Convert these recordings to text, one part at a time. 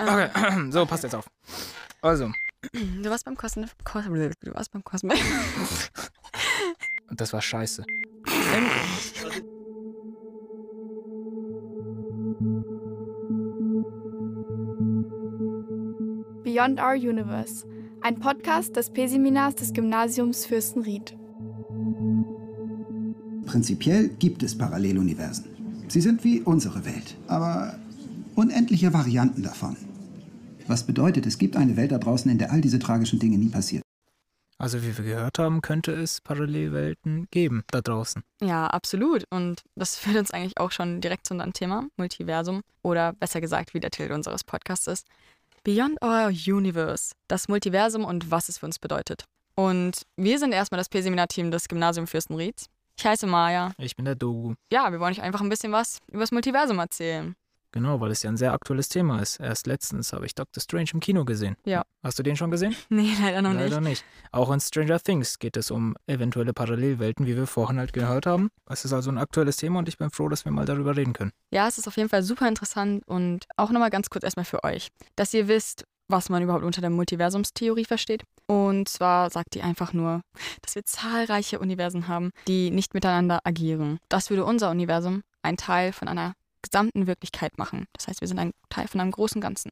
Okay, so, passt jetzt auf. Also, Du warst beim Kosten. Kos du warst beim Kosten. das war scheiße. Beyond Our Universe, ein Podcast des P-Seminars des Gymnasiums Fürstenried. Prinzipiell gibt es Paralleluniversen. Sie sind wie unsere Welt, aber unendliche Varianten davon. Was bedeutet, es gibt eine Welt da draußen, in der all diese tragischen Dinge nie passiert. Also, wie wir gehört haben, könnte es Parallelwelten geben da draußen. Ja, absolut. Und das führt uns eigentlich auch schon direkt zu unserem Thema, Multiversum. Oder besser gesagt, wie der Titel unseres Podcasts ist. Beyond Our Universe, das Multiversum und was es für uns bedeutet. Und wir sind erstmal das P-Seminar-Team des Gymnasium Fürstenrieds. Ich heiße Maja. Ich bin der Dogu. Ja, wir wollen euch einfach ein bisschen was über das Multiversum erzählen. Genau, weil es ja ein sehr aktuelles Thema ist. Erst letztens habe ich Doctor Strange im Kino gesehen. Ja. Hast du den schon gesehen? Nee, leider noch Leider nicht. nicht. Auch in Stranger Things geht es um eventuelle Parallelwelten, wie wir vorhin halt gehört haben. Es ist also ein aktuelles Thema und ich bin froh, dass wir mal darüber reden können. Ja, es ist auf jeden Fall super interessant und auch nochmal ganz kurz erstmal für euch, dass ihr wisst, was man überhaupt unter der Multiversumstheorie versteht. Und zwar sagt die einfach nur, dass wir zahlreiche Universen haben, die nicht miteinander agieren. Das würde unser Universum ein Teil von einer gesamten Wirklichkeit machen. Das heißt, wir sind ein Teil von einem großen Ganzen.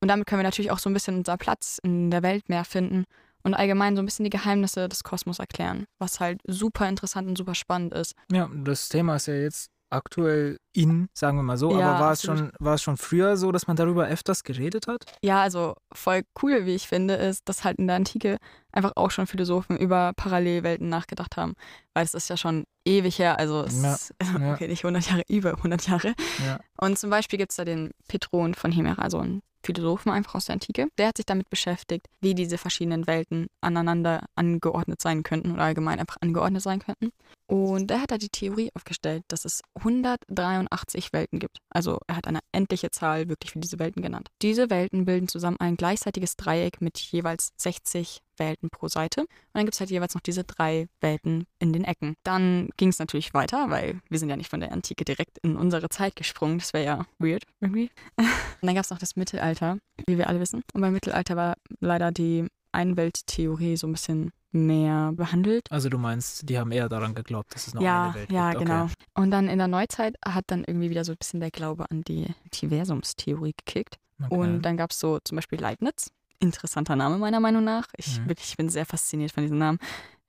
Und damit können wir natürlich auch so ein bisschen unser Platz in der Welt mehr finden und allgemein so ein bisschen die Geheimnisse des Kosmos erklären, was halt super interessant und super spannend ist. Ja, das Thema ist ja jetzt aktuell in, sagen wir mal so, Ja, aber war es, schon, war es schon früher so, dass man darüber öfters geredet hat? Ja, also voll cool, wie ich finde, ist, dass halt in der Antike einfach auch schon Philosophen über Parallelwelten nachgedacht haben. Weil es ist ja schon ewig her, also es Ja, ist, ja. okay, nicht 100 Jahre, über 100 Jahre. Ja. Und zum Beispiel gibt es da den Petron von Hemera, also einen Philosophen einfach aus der Antike. Der hat sich damit beschäftigt, wie diese verschiedenen Welten aneinander angeordnet sein könnten oder allgemein einfach angeordnet sein könnten. Und der hat da die Theorie aufgestellt, dass es 183 Welten gibt. Also er hat eine endliche Zahl wirklich für diese Welten genannt. Diese Welten bilden zusammen ein gleichseitiges Dreieck mit jeweils 60 Welten pro Seite. Und dann gibt es halt jeweils noch diese drei Welten in den Ecken. Dann ging es natürlich weiter, weil wir sind ja nicht von der Antike direkt in unsere Zeit gesprungen. Das wäre ja weird irgendwie. Und dann gab es noch das Mittelalter, wie wir alle wissen. Und beim Mittelalter war leider die Einwelttheorie so ein bisschen mehr behandelt. Also du meinst, die haben eher daran geglaubt, dass es noch ja, eine Welt ja, gibt. genau. Und dann in der Neuzeit hat dann irgendwie wieder so ein bisschen der Glaube an die Multiversumstheorie gekickt. Okay. Und dann gab es so zum Beispiel Leibniz. Interessanter Name meiner Meinung nach. Ich Mhm. wirklich ich bin sehr fasziniert von diesem Namen.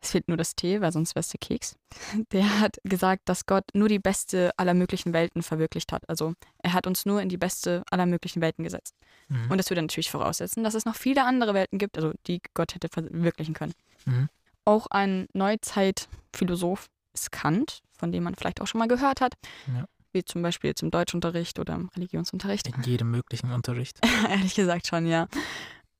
Es fehlt nur das T, weil sonst wäre es der Keks. Der hat gesagt, dass Gott nur die beste aller möglichen Welten verwirklicht hat. Also er hat uns nur in die beste aller möglichen Welten gesetzt. Mhm. Und das würde natürlich voraussetzen, dass es noch viele andere Welten gibt, also die Gott hätte verwirklichen können. Mhm. Auch ein Neuzeitphilosoph ist Kant, von dem man vielleicht auch schon mal gehört hat. Ja. Wie zum Beispiel jetzt im Deutschunterricht oder im Religionsunterricht. In jedem möglichen Unterricht. Ehrlich gesagt schon, ja.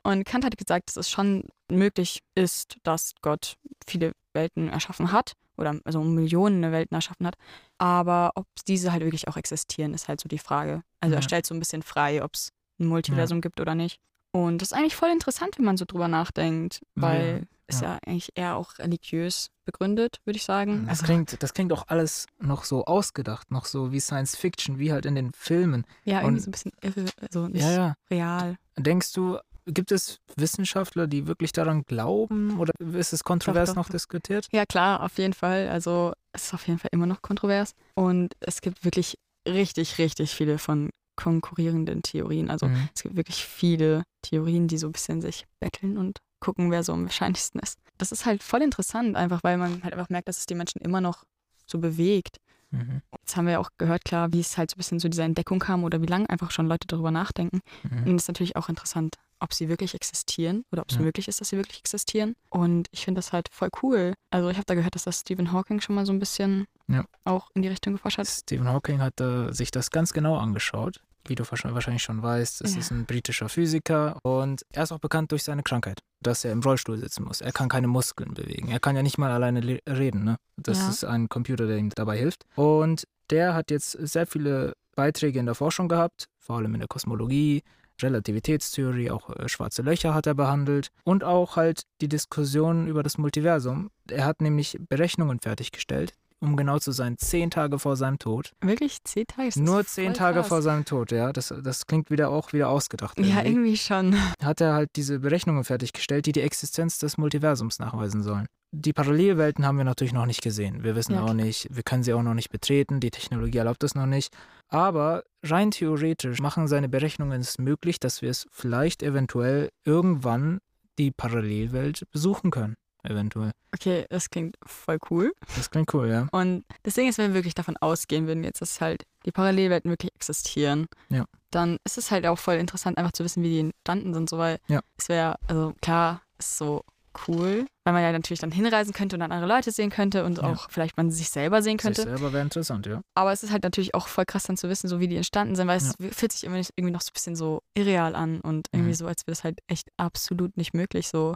Und Kant hat gesagt, dass es schon möglich ist, dass Gott viele Welten erschaffen hat oder also Millionen Welten erschaffen hat. Aber ob diese halt wirklich auch existieren, ist halt so die Frage. Also er Ja. stellt so ein bisschen frei, ob es ein Multiversum gibt oder nicht. Und das ist eigentlich voll interessant, wenn man so drüber nachdenkt, Ja, weil es ja. ja eigentlich eher auch religiös begründet, würde ich sagen. Das klingt, das klingt auch alles noch so ausgedacht, noch so wie Science Fiction, wie halt in den Filmen. ja, irgendwie und- so ein bisschen irre, also nicht Ja, ja. real. Denkst du, gibt es Wissenschaftler, die wirklich daran glauben oder ist es kontrovers Doch, doch, noch diskutiert? Ja, klar, auf jeden Fall. Also es ist auf jeden Fall immer noch kontrovers. Und es gibt wirklich richtig, richtig viele von konkurrierenden Theorien. Also Mhm. es gibt wirklich viele Theorien, die so ein bisschen sich betteln und gucken, wer so am wahrscheinlichsten ist. Das ist halt voll interessant, einfach weil man halt einfach merkt, dass es die Menschen immer noch so bewegt. Mhm. Jetzt haben wir ja auch gehört, klar, wie es halt so ein bisschen zu dieser Entdeckung kam oder wie lange einfach schon Leute darüber nachdenken. Mhm. Und es ist natürlich auch interessant, ob sie wirklich existieren oder ob es Ja. möglich ist, dass sie wirklich existieren. Und ich finde das halt voll cool. Also ich habe da gehört, dass das Stephen Hawking schon mal so ein bisschen Ja. auch in die Richtung geforscht hat. Stephen Hawking hat äh, sich das ganz genau angeschaut. Wie du wahrscheinlich schon weißt, es Ja. ist ein britischer Physiker und er ist auch bekannt durch seine Krankheit, dass er im Rollstuhl sitzen muss. Er kann keine Muskeln bewegen. Er kann ja nicht mal alleine le- reden. Ne? Das ist ein Computer, der ihm dabei hilft. Und der hat jetzt sehr viele Beiträge in der Forschung gehabt, vor allem in der Kosmologie, Relativitätstheorie, auch äh, schwarze Löcher hat er behandelt und auch halt die Diskussion über das Multiversum. Er hat nämlich Berechnungen fertiggestellt um genau zu sein, zehn Tage vor seinem Tod. Wirklich zehn Tage? Ist Nur zehn Tage krass. vor seinem Tod, ja. Das, das klingt wieder auch wieder ausgedacht. Ja, irgendwie schon. Hat er halt diese Berechnungen fertiggestellt, die die Existenz des Multiversums nachweisen sollen. Die Parallelwelten haben wir natürlich noch nicht gesehen. Wir wissen Ja, auch nicht, wir können sie auch noch nicht betreten, die Technologie erlaubt es noch nicht. Aber rein theoretisch machen seine Berechnungen es möglich, dass wir es vielleicht eventuell irgendwann die Parallelwelt besuchen können. Eventuell. Okay, das klingt voll cool. Das klingt cool, ja. Und das Ding ist, wenn wir wirklich davon ausgehen würden, jetzt, dass halt die Parallelwelten wirklich existieren, Ja. dann ist es halt auch voll interessant, einfach zu wissen, wie die entstanden sind. So, weil Ja. es wäre, also klar, ist so cool, weil man ja natürlich dann hinreisen könnte und dann andere Leute sehen könnte und Ja. auch vielleicht man sich selber sehen Sich könnte. selber wäre interessant, ja. Aber es ist halt natürlich auch voll krass dann zu wissen, so wie die entstanden sind, weil es fühlt sich irgendwie, irgendwie noch so ein bisschen so irreal an und irgendwie Mhm. so, als wäre das halt echt absolut nicht möglich. So,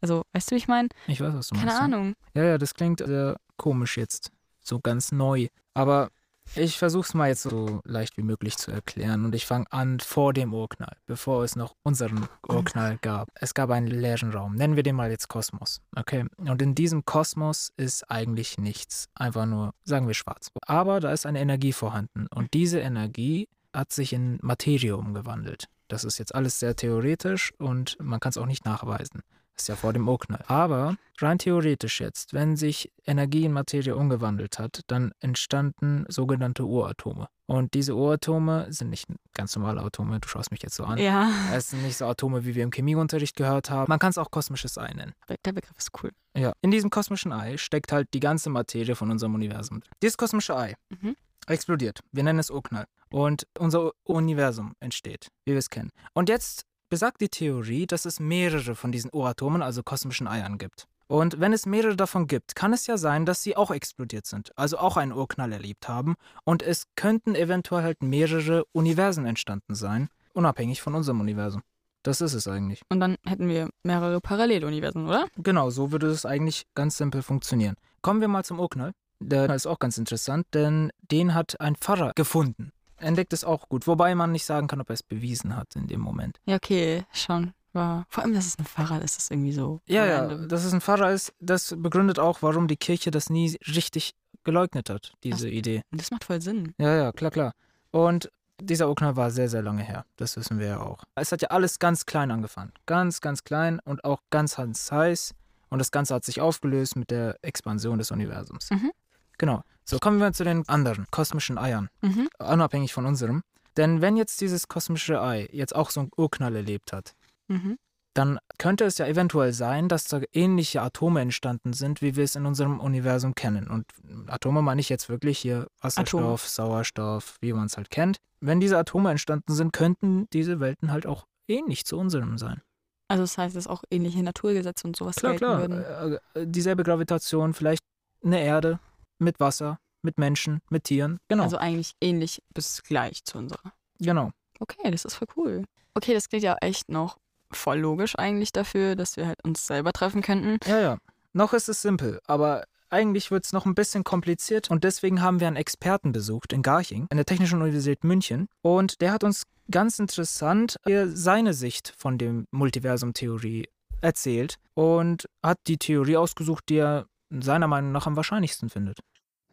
also, weißt du, wie ich meine? Ich weiß, was du Keine meinst. ja. Ahnung. Ja, ja, das klingt sehr komisch jetzt. So ganz neu. Aber ich versuche es mal jetzt so leicht wie möglich zu erklären. Und ich fange an vor dem Urknall, bevor es noch unseren Urknall gab. Es gab einen leeren Raum. Nennen wir den mal jetzt Kosmos. Okay? Und in diesem Kosmos ist eigentlich nichts. Einfach nur, sagen wir schwarz. Aber da ist eine Energie vorhanden. Und diese Energie hat sich in Materie umgewandelt. Das ist jetzt alles sehr theoretisch und man kann es auch nicht nachweisen. Ist ja vor dem Urknall. Aber rein theoretisch jetzt, wenn sich Energie in Materie umgewandelt hat, dann entstanden sogenannte Uratome. Und diese Uratome sind nicht ganz normale Atome, du schaust mich jetzt so an. Ja, Es sind nicht so Atome, wie wir im Chemieunterricht gehört haben. Man kann es auch kosmisches Ei nennen. der Begriff ist cool. Ja. In diesem kosmischen Ei steckt halt die ganze Materie von unserem Universum. Dieses kosmische Ei Mhm. explodiert. Wir nennen es Urknall. Und unser Universum entsteht, wie wir es kennen. Und jetzt besagt die Theorie, dass es mehrere von diesen Uratomen, also kosmischen Eiern, gibt. Und wenn es mehrere davon gibt, kann es ja sein, dass sie auch explodiert sind, also auch einen Urknall erlebt haben. Und es könnten eventuell halt mehrere Universen entstanden sein, unabhängig von unserem Universum. Das ist es eigentlich. Und dann hätten wir mehrere Paralleluniversen, oder? Genau, so würde es eigentlich ganz simpel funktionieren. Kommen wir mal zum Urknall. Der ist auch ganz interessant, denn den hat ein Pfarrer gefunden. Entdeckt es auch gut, wobei man nicht sagen kann, ob er es bewiesen hat in dem Moment. Ja, okay, schon. War. Vor allem, dass es ein Fahrrad ist, ist irgendwie so. Ja, ja, dass es ein Pfarrer ist, das begründet auch, warum die Kirche das nie richtig geleugnet hat, diese Idee. Das macht voll Sinn. Ja, ja, klar, klar. Und dieser Urknall war sehr, sehr lange her. Das wissen wir ja auch. Es hat ja alles ganz klein angefangen. Ganz, ganz klein und auch ganz, ganz heiß. Und das Ganze hat sich aufgelöst mit der Expansion des Universums. Mhm. Genau. So kommen wir zu den anderen kosmischen Eiern, Mhm. unabhängig von unserem. Denn wenn jetzt dieses kosmische Ei jetzt auch so einen Urknall erlebt hat, Mhm. dann könnte es ja eventuell sein, dass da ähnliche Atome entstanden sind, wie wir es in unserem Universum kennen. Und Atome meine ich jetzt wirklich hier Wasserstoff, Sauerstoff, wie man es halt kennt. Wenn diese Atome entstanden sind, könnten diese Welten halt auch ähnlich zu unserem sein. Also, das heißt, dass auch ähnliche Naturgesetze und sowas Klar, gelten klar. würden. Äh, äh, dieselbe Gravitation, vielleicht eine Erde mit Wasser, mit Menschen, mit Tieren. Genau. Also, eigentlich ähnlich bis gleich zu unserer. genau. Okay, das ist voll cool. Okay, das klingt ja echt noch voll logisch eigentlich dafür, dass wir halt uns selber treffen könnten. Ja, ja. Noch ist es simpel, aber eigentlich wird es noch ein bisschen kompliziert und deswegen haben wir einen Experten besucht in Garching, an der Technischen Universität München. Und der hat uns ganz interessant hier seine Sicht von dem Multiversum-Theorie erzählt und hat die Theorie ausgesucht, die er seiner Meinung nach am wahrscheinlichsten findet.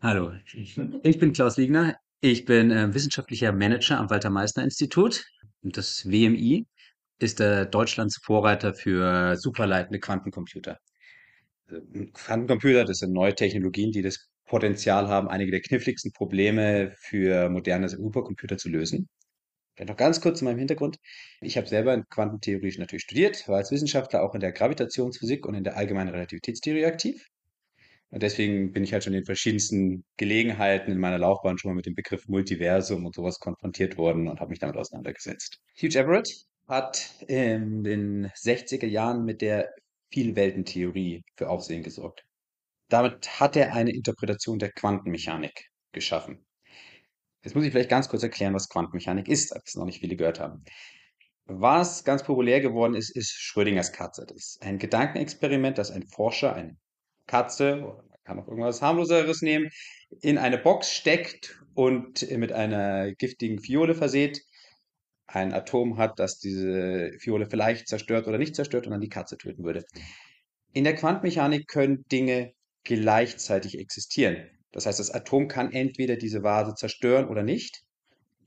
Hallo, ich bin Klaus Liegner. Ich bin äh, wissenschaftlicher Manager am Walter-Meissner-Institut. Und das WMI ist äh, Deutschlands Vorreiter für superleitende Quantencomputer. Also, Quantencomputer, das sind neue Technologien, die das Potenzial haben, einige der kniffligsten Probleme für moderne Supercomputer zu lösen. Vielleicht noch ganz kurz zu meinem Hintergrund. Ich habe selber in Quantentheorie natürlich studiert, war als Wissenschaftler auch in der Gravitationsphysik und in der allgemeinen Relativitätstheorie aktiv. Deswegen bin ich halt schon in verschiedensten Gelegenheiten in meiner Laufbahn schon mal mit dem Begriff Multiversum und sowas konfrontiert worden und habe mich damit auseinandergesetzt. Hugh Everett hat in den 60er Jahren mit der Vielweltentheorie für Aufsehen gesorgt. Damit hat er eine Interpretation der Quantenmechanik geschaffen. Jetzt muss ich vielleicht ganz kurz erklären, was Quantenmechanik ist, es noch nicht viele gehört haben. Was ganz populär geworden ist, ist Schrödingers Katze. Das ist ein Gedankenexperiment, das ein Forscher, eine Katze, man kann auch irgendwas harmloseres nehmen, in eine Box steckt und mit einer giftigen Fiole verseht, ein Atom hat, das diese Fiole vielleicht zerstört oder nicht zerstört und dann die Katze töten würde. In der Quantenmechanik können Dinge gleichzeitig existieren. Das heißt, das Atom kann entweder diese Vase zerstören oder nicht.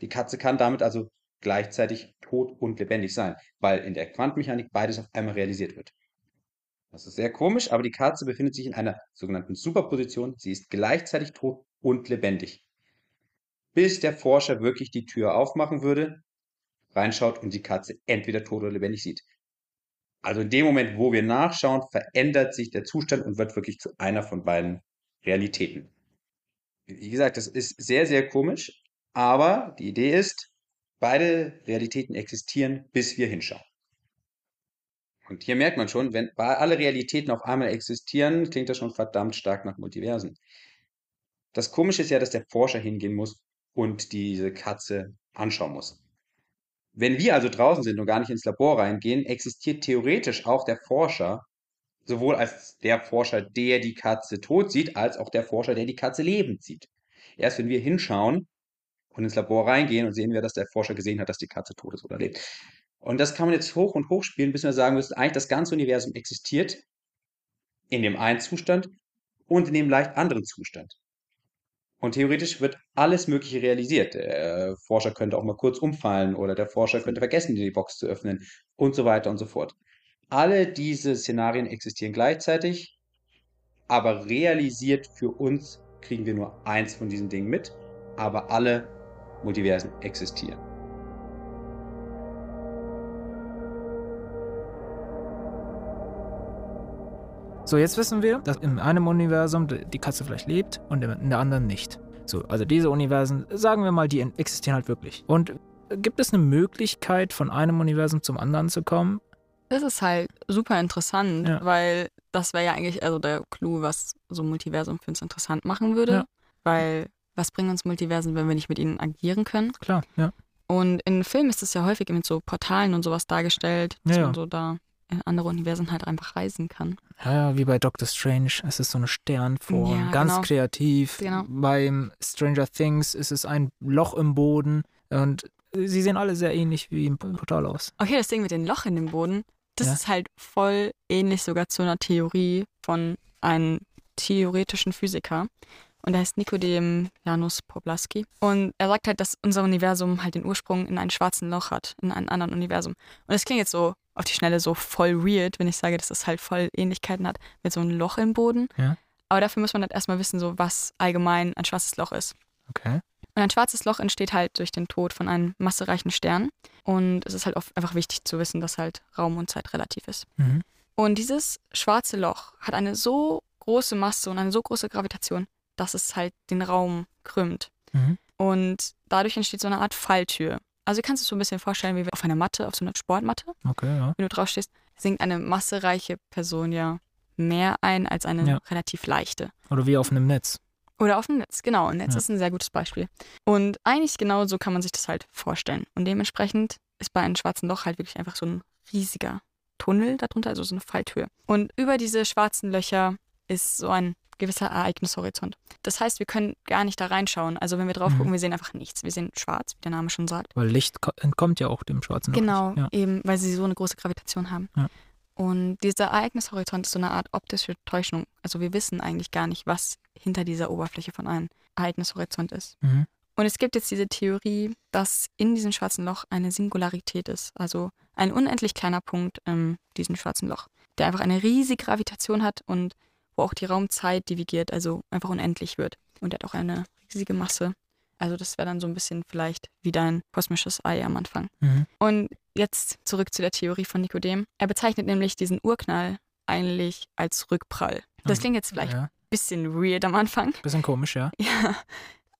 Die Katze kann damit also gleichzeitig tot und lebendig sein, weil in der Quantenmechanik beides auf einmal realisiert wird. Das ist sehr komisch, aber die Katze befindet sich in einer sogenannten Superposition. Sie ist gleichzeitig tot und lebendig. Bis der Forscher wirklich die Tür aufmachen würde, reinschaut und die Katze entweder tot oder lebendig sieht. Also in dem Moment, wo wir nachschauen, verändert sich der Zustand und wird wirklich zu einer von beiden Realitäten. Wie gesagt, das ist sehr, sehr komisch, aber die Idee ist, beide Realitäten existieren, bis wir hinschauen. Und hier merkt man schon, wenn alle Realitäten auf einmal existieren, klingt das schon verdammt stark nach Multiversen. Das Komische ist ja, dass der Forscher hingehen muss und diese Katze anschauen muss. Wenn wir also draußen sind und gar nicht ins Labor reingehen, existiert theoretisch auch der Forscher, sowohl als der Forscher, der die Katze tot sieht, als auch der Forscher, der die Katze lebend sieht. Erst wenn wir hinschauen und ins Labor reingehen und sehen wir, dass der Forscher gesehen hat, dass die Katze tot ist oder lebt. Und das kann man jetzt hoch und hoch spielen, bis wir sagen müssen, eigentlich das ganze Universum existiert in dem einen Zustand und in dem leicht anderen Zustand. Und theoretisch wird alles Mögliche realisiert. Der Forscher könnte auch mal kurz umfallen oder der Forscher könnte vergessen, die Box zu öffnen und so weiter und so fort. Alle diese Szenarien existieren gleichzeitig, aber realisiert für uns kriegen wir nur eins von diesen Dingen mit, aber alle Multiversen existieren. So, jetzt wissen wir, dass in einem Universum die Katze vielleicht lebt und in der anderen nicht. So, also diese Universen, sagen wir mal, die existieren halt wirklich. Und gibt es eine Möglichkeit, von einem Universum zum anderen zu kommen? Das ist halt super interessant, ja. weil das wäre ja eigentlich also der Clou, was so Multiversum für uns interessant machen würde. Ja. Weil was bringen uns Multiversen, wenn wir nicht mit ihnen agieren können? Klar, ja. Und in Filmen ist es ja häufig mit so Portalen und sowas dargestellt, dass ja, man so da in andere Universen halt einfach reisen kann. Ja, wie bei Doctor Strange. Es ist so eine Sternform, ja, ganz genau. kreativ. Genau. Beim Stranger Things ist es ein Loch im Boden und sie sehen alle sehr ähnlich wie im Portal aus. Okay, das Ding mit dem Loch in dem Boden, das ja. ist halt voll ähnlich sogar zu einer Theorie von einem theoretischen Physiker. Und er heißt Nikodem Janus Poblaski. Und er sagt halt, dass unser Universum halt den Ursprung in einem schwarzen Loch hat, in einem anderen Universum. Und das klingt jetzt so auf die Schnelle so voll weird, wenn ich sage, dass das halt voll Ähnlichkeiten hat mit so einem Loch im Boden. Ja. Aber dafür muss man halt erstmal wissen, so was allgemein ein schwarzes Loch ist. Okay. Und ein schwarzes Loch entsteht halt durch den Tod von einem massereichen Stern. Und es ist halt einfach wichtig zu wissen, dass halt Raum und Zeit relativ ist. Mhm. Und dieses schwarze Loch hat eine so große Masse und eine so große Gravitation, dass es halt den Raum krümmt. Mhm. Und dadurch entsteht so eine Art Falltür. Also du kannst es so ein bisschen vorstellen, wie auf einer Matte, auf so einer Sportmatte. Okay, ja. Wenn du draufstehst, sinkt eine massereiche Person ja mehr ein als eine ja. relativ leichte. Oder wie auf einem Netz. Oder auf einem Netz, genau. Ein Netz ja. ist ein sehr gutes Beispiel. Und eigentlich genau so kann man sich das halt vorstellen. Und dementsprechend ist bei einem schwarzen Loch halt wirklich einfach so ein riesiger Tunnel darunter, also so eine Falltür. Und über diese schwarzen Löcher ist so ein gewisser Ereignishorizont. Das heißt, wir können gar nicht da reinschauen. Also wenn wir drauf gucken, mhm. wir sehen einfach nichts. Wir sehen schwarz, wie der Name schon sagt. Weil Licht entkommt ja auch dem schwarzen Loch. Genau, ja. eben, weil sie so eine große Gravitation haben. Ja. Und dieser Ereignishorizont ist so eine Art optische Täuschung. Also wir wissen eigentlich gar nicht, was hinter dieser Oberfläche von einem Ereignishorizont ist. Mhm. Und es gibt jetzt diese Theorie, dass in diesem schwarzen Loch eine Singularität ist, also ein unendlich kleiner Punkt in diesem schwarzen Loch, der einfach eine riesige Gravitation hat und wo auch die Raumzeit divigiert, also einfach unendlich wird. Und er hat auch eine riesige Masse. Also das wäre dann so ein bisschen vielleicht wie dein kosmisches Ei am Anfang. Mhm. Und jetzt zurück zu der Theorie von Nikodem. Er bezeichnet nämlich diesen Urknall eigentlich als Rückprall. Das klingt jetzt vielleicht ein ja. bisschen weird am Anfang. Bisschen komisch, ja. Ja,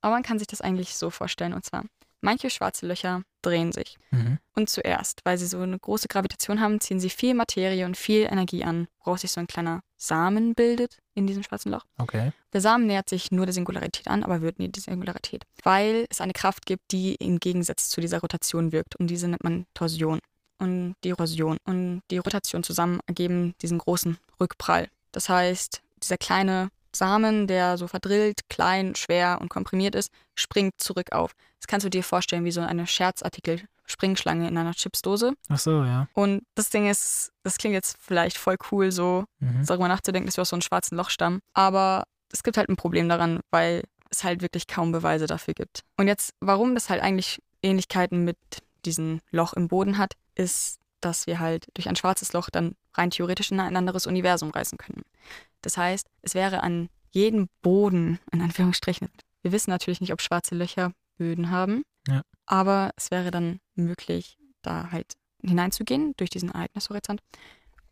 aber man kann sich das eigentlich so vorstellen. Und zwar, manche schwarze Löcher drehen sich. Mhm. Und zuerst, weil sie so eine große Gravitation haben, ziehen sie viel Materie und viel Energie an, woraus sich so ein kleiner Samen bildet in diesem schwarzen Loch. Okay. Der Samen nähert sich nur der Singularität an, aber wird nie die Singularität, weil es eine Kraft gibt, die im Gegensatz zu dieser Rotation wirkt. Und diese nennt man Torsion. Und die Rotation und die Rotation zusammen ergeben diesen großen Rückprall. Das heißt, dieser kleine Samen, der so verdrillt, klein, schwer und komprimiert ist, springt zurück auf. Das kannst du dir vorstellen wie so eine Scherzartikel Springschlange in einer Chipsdose. Ach so, ja. Und das Ding ist, das klingt jetzt vielleicht voll cool, so mhm. darüber nachzudenken, dass wir aus so einem schwarzen Loch stammen. Aber es gibt halt ein Problem daran, weil es halt wirklich kaum Beweise dafür gibt. Und jetzt, warum das halt eigentlich Ähnlichkeiten mit diesem Loch im Boden hat, ist, dass wir halt durch ein schwarzes Loch dann rein theoretisch in ein anderes Universum reisen können. Das heißt, es wäre an jedem Boden, in Anführungsstrichen, wir wissen natürlich nicht, ob schwarze Löcher Böden haben, Ja. aber es wäre dann möglich, da halt hineinzugehen durch diesen Ereignishorizont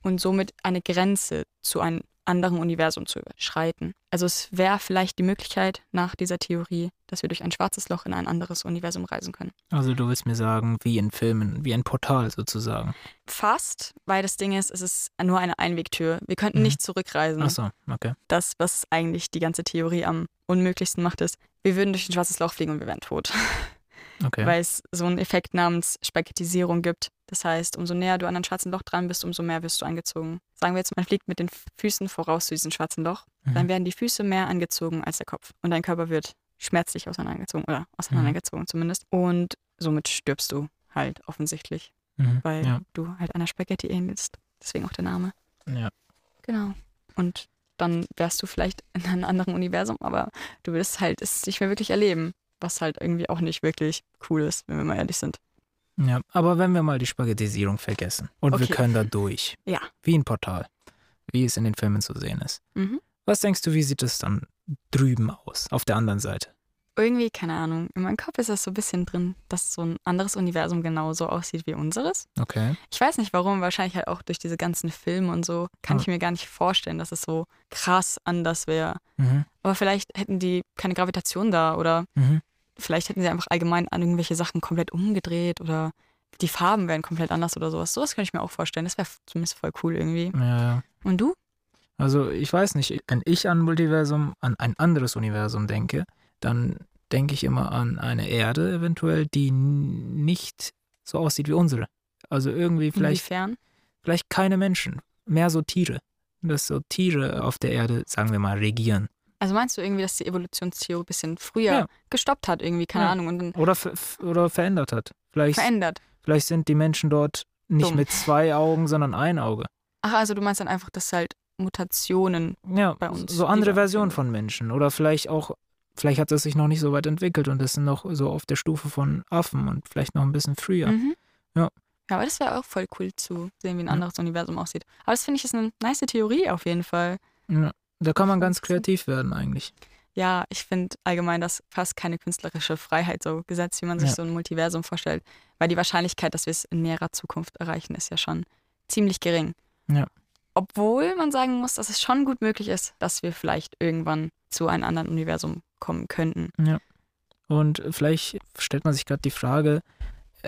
und somit eine Grenze zu einem anderen Universum zu überschreiten. Also es wäre vielleicht die Möglichkeit nach dieser Theorie, dass wir durch ein schwarzes Loch in ein anderes Universum reisen können. Also du willst mir sagen, wie in Filmen, wie ein Portal sozusagen. Fast, weil das Ding ist, es ist nur eine Einwegtür. Wir könnten Mhm. nicht zurückreisen. Ach so, okay. Das, was eigentlich die ganze Theorie am unmöglichsten macht, ist, wir würden durch ein schwarzes Loch fliegen und wir wären tot. Okay. Weil es so einen Effekt namens Spaghettisierung gibt. Das heißt, umso näher du an einem schwarzen Loch dran bist, umso mehr wirst du angezogen. Sagen wir jetzt, man fliegt mit den Füßen voraus zu diesem schwarzen Loch, Mhm. dann werden die Füße mehr angezogen als der Kopf. Und dein Körper wird schmerzlich auseinandergezogen oder auseinandergezogen zumindest. Und somit stirbst du halt offensichtlich, Mhm. weil ja. du halt einer Spaghetti ähnelst. Deswegen auch der Name. ja. Genau. Und dann wärst du vielleicht in einem anderen Universum, aber du würdest halt es nicht mehr wirklich erleben. Was halt irgendwie auch nicht wirklich cool ist, wenn wir mal ehrlich sind. Ja, aber wenn wir mal die Spaghettisierung vergessen und wir Okay. können da durch, Ja. wie ein Portal, wie es in den Filmen zu sehen ist. Mhm. Was denkst du, wie sieht es dann drüben aus, auf der anderen Seite? Irgendwie, keine Ahnung, in meinem Kopf ist das so ein bisschen drin, dass so ein anderes Universum genauso aussieht wie unseres. Okay. Ich weiß nicht warum, wahrscheinlich halt auch durch diese ganzen Filme und so, kann Ja. ich mir gar nicht vorstellen, dass es so krass anders wäre. Mhm. Aber vielleicht hätten die keine Gravitation da oder Mhm. Vielleicht hätten sie einfach allgemein an irgendwelche Sachen komplett umgedreht oder die Farben wären komplett anders oder sowas. Sowas könnte ich mir auch vorstellen. Das wäre zumindest voll cool irgendwie. Ja, ja. Und du? Also ich weiß nicht, wenn ich an Multiversum, an ein anderes Universum denke, dann denke ich immer an eine Erde eventuell, die nicht so aussieht wie unsere. Also irgendwie vielleicht, Inwiefern? vielleicht keine Menschen, mehr so Tiere. Dass so Tiere auf der Erde, sagen wir mal, regieren. Also meinst du irgendwie, dass die Evolutionstheorie ein bisschen früher Ja. gestoppt hat, irgendwie, keine Ja. Ahnung, und dann Oder, oder verändert hat. Vielleicht, verändert? vielleicht sind die Menschen dort nicht Dumm. mit zwei Augen, sondern ein Auge. Ach, also du meinst dann einfach, dass halt Mutationen. Ja, Bei uns so andere Versionen von Menschen. Oder vielleicht auch, vielleicht hat es sich noch nicht so weit entwickelt und es sind noch so auf der Stufe von Affen und vielleicht noch ein bisschen früher. Mhm. Ja. Ja, aber das wäre auch voll cool zu sehen, wie ein Ja. anderes Universum aussieht. Aber das finde ich ist eine nice Theorie auf jeden Fall. Ja, da kann man ganz kreativ werden eigentlich. Ja, ich finde allgemein, dass fast keine künstlerische Freiheit so gesetzt, wie man sich Ja. so ein Multiversum vorstellt. Weil die Wahrscheinlichkeit, dass wir es in näherer Zukunft erreichen, ist ja schon ziemlich gering. Ja. Obwohl man sagen muss, dass es schon gut möglich ist, dass wir vielleicht irgendwann zu einem anderen Universum kommen könnten. Und vielleicht stellt man sich gerade die Frage,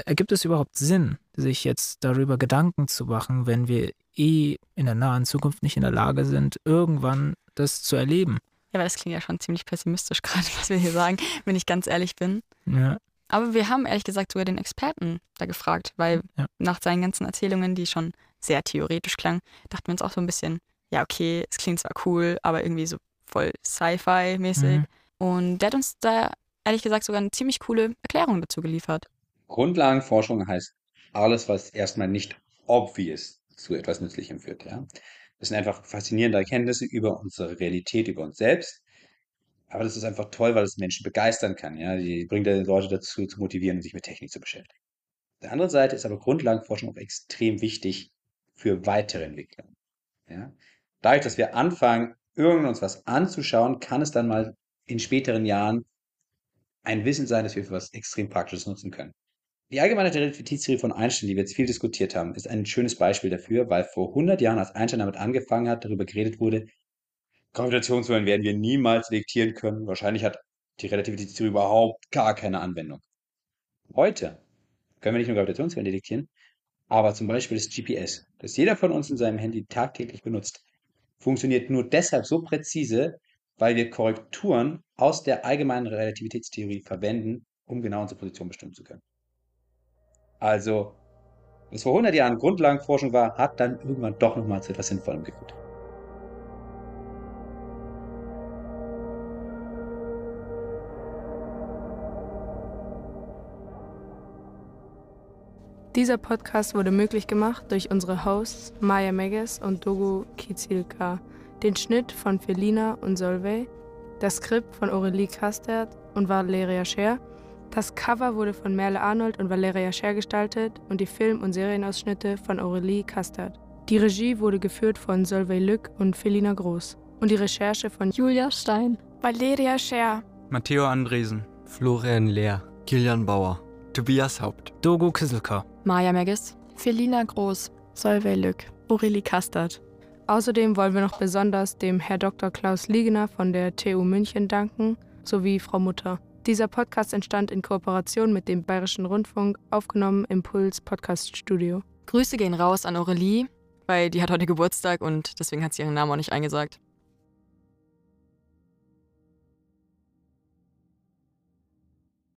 ergibt es überhaupt Sinn, sich jetzt darüber Gedanken zu machen, wenn wir eh in der nahen Zukunft nicht in der Lage sind, irgendwann das zu erleben? Ja, weil das klingt ja schon ziemlich pessimistisch gerade, was wir hier sagen, wenn ich ganz ehrlich bin. Ja, Aber wir haben ehrlich gesagt sogar den Experten da gefragt, weil Ja. nach seinen ganzen Erzählungen, die schon sehr theoretisch klangen, dachten wir uns auch so ein bisschen, ja, okay, es klingt zwar cool, aber irgendwie so voll Sci-Fi-mäßig. Mhm. Und der hat uns da ehrlich gesagt sogar eine ziemlich coole Erklärung dazu geliefert. Grundlagenforschung heißt alles, was erstmal nicht obvious zu etwas Nützlichem führt. Ja? Das sind einfach faszinierende Erkenntnisse über unsere Realität, über uns selbst. Aber das ist einfach toll, weil es Menschen begeistern kann. Ja? Die bringt die Leute dazu, zu motivieren, sich mit Technik zu beschäftigen. Auf der anderen Seite ist aber Grundlagenforschung auch extrem wichtig für weitere Entwicklungen. Ja? Dadurch, dass wir anfangen, irgend uns was anzuschauen, kann es dann mal in späteren Jahren ein Wissen sein, das wir für was extrem Praktisches nutzen können. Die allgemeine Relativitätstheorie von Einstein, die wir jetzt viel diskutiert haben, ist ein schönes Beispiel dafür, weil vor 100 Jahren, als Einstein damit angefangen hat, darüber geredet wurde, Gravitationswellen werden wir niemals detektieren können. Wahrscheinlich hat die Relativitätstheorie überhaupt gar keine Anwendung. Heute können wir nicht nur Gravitationswellen detektieren, aber zum Beispiel das GPS, das jeder von uns in seinem Handy tagtäglich benutzt, funktioniert nur deshalb so präzise, weil wir Korrekturen aus der allgemeinen Relativitätstheorie verwenden, um genau unsere Position bestimmen zu können. Also, was vor 100 Jahren Grundlagenforschung war, hat dann irgendwann doch nochmal zu etwas Sinnvollem geführt. Dieser Podcast wurde möglich gemacht durch unsere Hosts Maya Meges und Dogo Kizilka. den Schnitt von Felina und Solveig, das Skript von Aurélie Castert und Valeria Scher, das Cover wurde von Merle Arnold und Valeria Scher gestaltet und die Film- und Serienausschnitte von Aurélie Castert. Die Regie wurde geführt von Solveig Lück und Felina Groß. Und die Recherche von Julia Stein, Valeria Scher, Matteo Andresen, Florian Lehr, Kilian Bauer, Tobias Haupt, Dogo Kisselka, Maja Megis, Felina Groß, Solveig Lück, Aurelie Kastert. Außerdem wollen wir noch besonders dem Herr Dr. Klaus Liegener von der TU München danken, sowie Frau Mutter. Dieser Podcast entstand in Kooperation mit dem Bayerischen Rundfunk, aufgenommen im Puls Podcast Studio. Grüße gehen raus an Aurelie, weil die hat heute Geburtstag und deswegen hat sie ihren Namen auch nicht eingesagt.